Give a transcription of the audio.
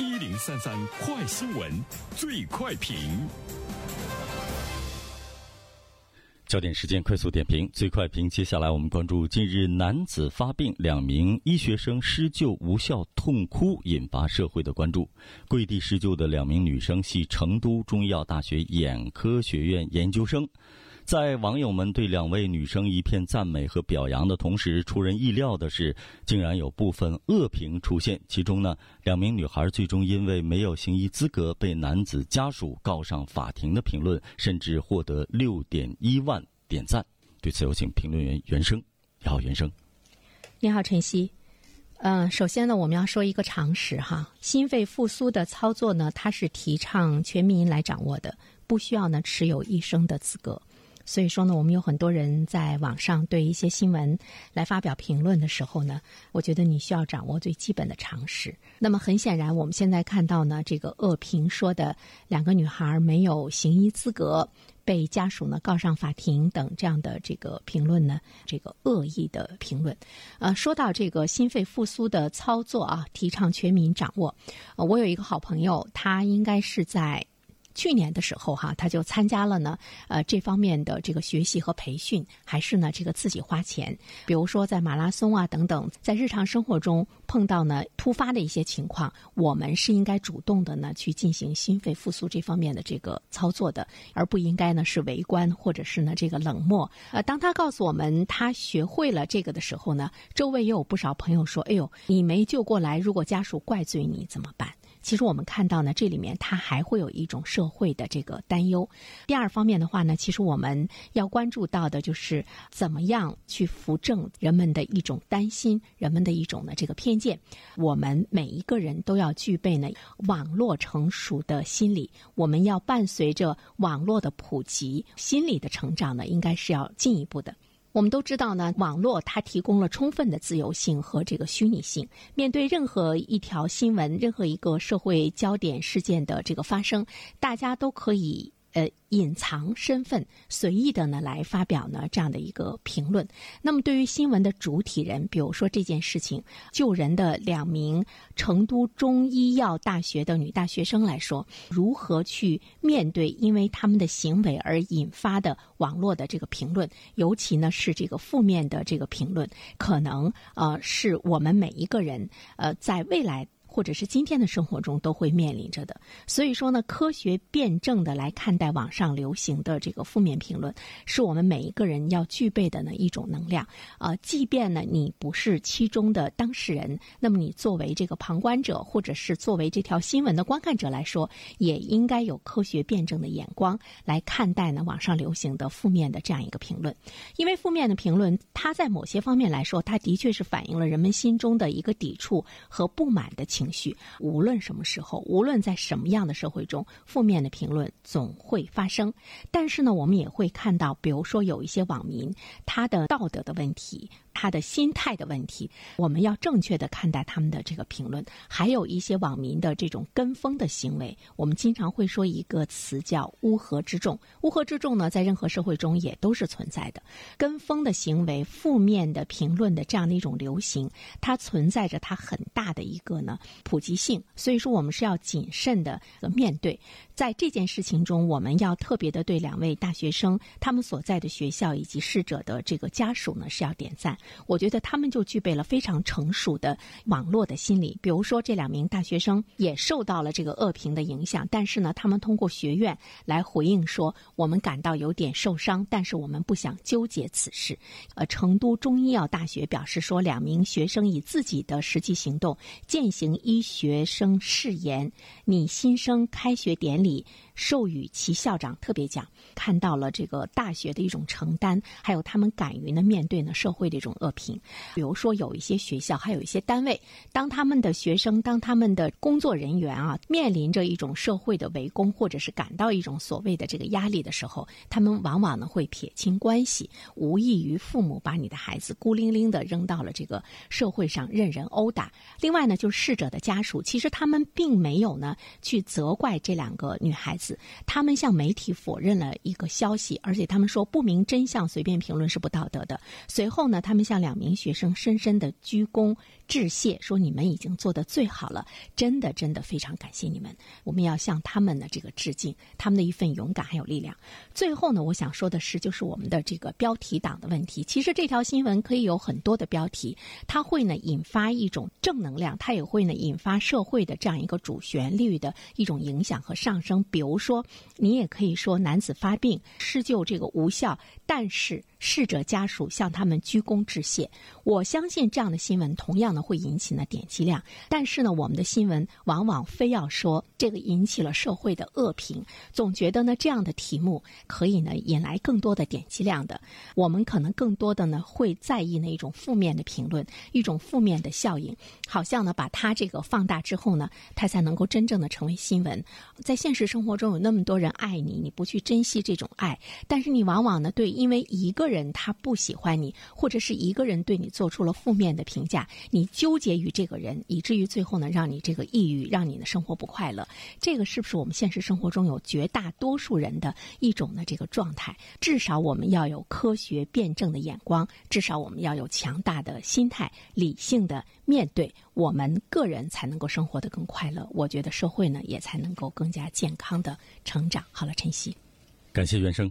一零三三快新闻，最快评。焦点时间快速点评，最快评。接下来我们关注：近日男子发病，两名医学生施救无效痛哭，引发社会的关注。跪地施救的两名女生系成都中医药大学眼科学院研究生。在网友们对两位女生一片赞美和表扬的同时，出人意料的是，竟然有部分恶评出现。其中呢，两名女孩最终因为没有行医资格被男子家属告上法庭的评论，甚至获得六点一万点赞。对此，有请评论员袁生。你好，袁生。你好，晨曦。嗯，首先呢，我们要说一个常识哈，心肺复苏的操作呢，它是提倡全民来掌握的，不需要呢持有医生的资格。所以说呢，我们有很多人在网上对一些新闻来发表评论的时候呢，我觉得你需要掌握最基本的常识。那么很显然，我们现在看到呢，这个恶评说的两个女孩没有行医资格，被家属呢告上法庭等这样的这个评论呢，这个恶意的评论。呃，说到这个心肺复苏的操作啊，提倡全民掌握。呃，我有一个好朋友，他应该是在。去年的时候，哈，他就参加了呢，呃，这方面的这个学习和培训，还是呢这个自己花钱。比如说在马拉松啊等等，在日常生活中碰到呢突发的一些情况，我们是应该主动的呢去进行心肺复苏这方面的这个操作的，而不应该呢是围观或者是呢这个冷漠。呃，当他告诉我们他学会了这个的时候呢，周围也有不少朋友说：“哎呦，你没救过来，如果家属怪罪你怎么办？”其实我们看到呢，这里面它还会有一种社会的这个担忧。第二方面的话呢，其实我们要关注到的就是怎么样去扶正人们的一种担心，人们的一种呢这个偏见。我们每一个人都要具备呢网络成熟的心理，我们要伴随着网络的普及，心理的成长呢，应该是要进一步的。我们都知道呢，网络它提供了充分的自由性和这个虚拟性。面对任何一条新闻、任何一个社会焦点事件的这个发生，大家都可以。呃，隐藏身份，随意的呢来发表呢这样的一个评论。那么，对于新闻的主体人，比如说这件事情救人的两名成都中医药大学的女大学生来说，如何去面对因为他们的行为而引发的网络的这个评论，尤其呢是这个负面的这个评论，可能呃是我们每一个人呃在未来。或者是今天的生活中都会面临着的，所以说呢，科学辩证的来看待网上流行的这个负面评论，是我们每一个人要具备的呢一种能量。啊，即便呢你不是其中的当事人，那么你作为这个旁观者，或者是作为这条新闻的观看者来说，也应该有科学辩证的眼光来看待呢网上流行的负面的这样一个评论。因为负面的评论，它在某些方面来说，它的确是反映了人们心中的一个抵触和不满的情。情绪，无论什么时候，无论在什么样的社会中，负面的评论总会发生。但是呢，我们也会看到，比如说有一些网民，他的道德的问题。他的心态的问题，我们要正确的看待他们的这个评论。还有一些网民的这种跟风的行为，我们经常会说一个词叫“乌合之众”。乌合之众呢，在任何社会中也都是存在的。跟风的行为、负面的评论的这样的一种流行，它存在着它很大的一个呢普及性。所以说，我们是要谨慎的面对。在这件事情中，我们要特别的对两位大学生他们所在的学校以及逝者的这个家属呢是要点赞。我觉得他们就具备了非常成熟的网络的心理。比如说，这两名大学生也受到了这个恶评的影响，但是呢，他们通过学院来回应说，我们感到有点受伤，但是我们不想纠结此事。呃，成都中医药大学表示说，两名学生以自己的实际行动践行医学生誓言，拟新生开学典礼。里授予其校长特别奖，看到了这个大学的一种承担，还有他们敢于呢面对呢社会的一种恶评。比如说，有一些学校，还有一些单位，当他们的学生，当他们的工作人员啊，面临着一种社会的围攻，或者是感到一种所谓的这个压力的时候，他们往往呢会撇清关系，无异于父母把你的孩子孤零零的扔到了这个社会上任人殴打。另外呢，就是逝者的家属，其实他们并没有呢去责怪这两个女孩子。他们向媒体否认了一个消息，而且他们说不明真相随便评论是不道德的。随后呢，他们向两名学生深深的鞠躬致谢，说你们已经做得最好了，真的真的非常感谢你们，我们要向他们的这个致敬，他们的一份勇敢还有力量。最后呢，我想说的是，就是我们的这个标题党的问题。其实这条新闻可以有很多的标题，它会呢引发一种正能量，它也会呢引发社会的这样一个主旋律的一种影响和上升。比如说，你也可以说男子发病施救这个无效，但是。逝者家属向他们鞠躬致谢。我相信这样的新闻同样的会引起呢点击量，但是呢，我们的新闻往往非要说这个引起了社会的恶评，总觉得呢这样的题目可以呢引来更多的点击量的。我们可能更多的呢会在意那一种负面的评论，一种负面的效应，好像呢把它这个放大之后呢，它才能够真正的成为新闻。在现实生活中有那么多人爱你，你不去珍惜这种爱，但是你往往呢对因为一个。人他不喜欢你，或者是一个人对你做出了负面的评价，你纠结于这个人，以至于最后呢，让你这个抑郁，让你的生活不快乐。这个是不是我们现实生活中有绝大多数人的一种呢这个状态？至少我们要有科学辩证的眼光，至少我们要有强大的心态，理性的面对，我们个人才能够生活的更快乐。我觉得社会呢也才能够更加健康的成长。好了，晨曦，感谢原生。